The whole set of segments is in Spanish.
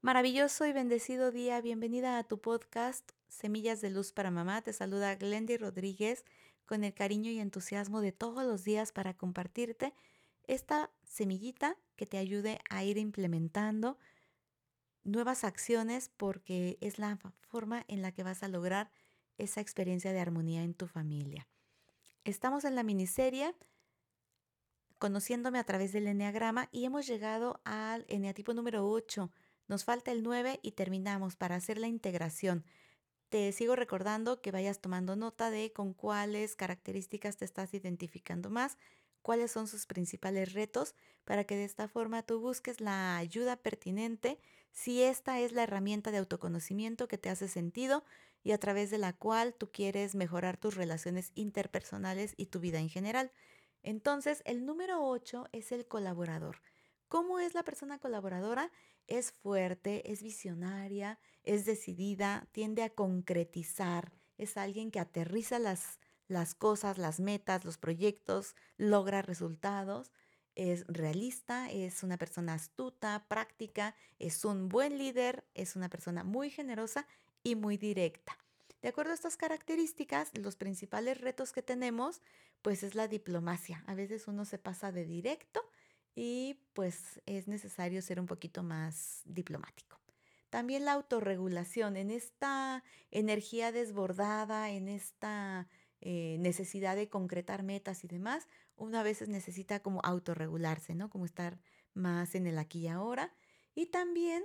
Maravilloso y bendecido día. Bienvenida a tu podcast Semillas de Luz para Mamá. Te saluda Glendy Rodríguez con el cariño y entusiasmo de todos los días para compartirte esta semillita que te ayude a ir implementando nuevas acciones porque es la forma en la que vas a lograr esa experiencia de armonía en tu familia. Estamos en la miniserie conociéndome a través del enneagrama y hemos llegado al eneatipo número 8 nos falta el 9 y terminamos para hacer la integración. Te sigo recordando que vayas tomando nota de con cuáles características te estás identificando más, cuáles son sus principales retos, para que de esta forma tú busques la ayuda pertinente si esta es la herramienta de autoconocimiento que te hace sentido y a través de la cual tú quieres mejorar tus relaciones interpersonales y tu vida en general. Entonces, el número 8 es el colaborador. ¿Cómo es la persona colaboradora? Es fuerte, es visionaria, es decidida, tiende a concretizar, es alguien que aterriza las, las cosas, las metas, los proyectos, logra resultados, es realista, es una persona astuta, práctica, es un buen líder, es una persona muy generosa y muy directa. De acuerdo a estas características, los principales retos que tenemos, pues es la diplomacia. A veces uno se pasa de directo y pues es necesario ser un poquito más diplomático. También la autorregulación en esta energía desbordada, en esta eh, necesidad de concretar metas y demás, una veces necesita como autorregularse, ¿no? Como estar más en el aquí y ahora. Y también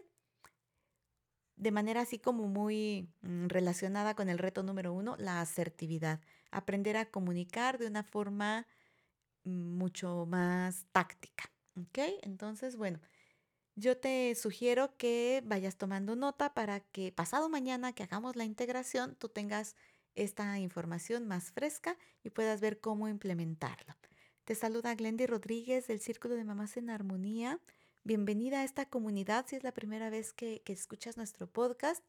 de manera así como muy mm, relacionada con el reto número uno, la asertividad. Aprender a comunicar de una forma mm, mucho más táctica. ¿Ok? Entonces, bueno, yo te sugiero que vayas tomando nota para que pasado mañana que hagamos la integración, tú tengas esta información más fresca y puedas ver cómo implementarla. Te saluda Glendy Rodríguez del Círculo de Mamás en Armonía. Bienvenida a esta comunidad si es la primera vez que, que escuchas nuestro podcast.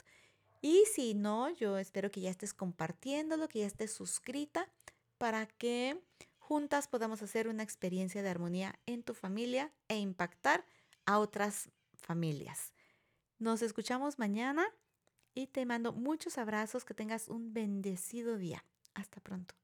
Y si no, yo espero que ya estés compartiéndolo, que ya estés suscrita para que juntas podamos hacer una experiencia de armonía en tu familia e impactar a otras familias. Nos escuchamos mañana y te mando muchos abrazos, que tengas un bendecido día. Hasta pronto.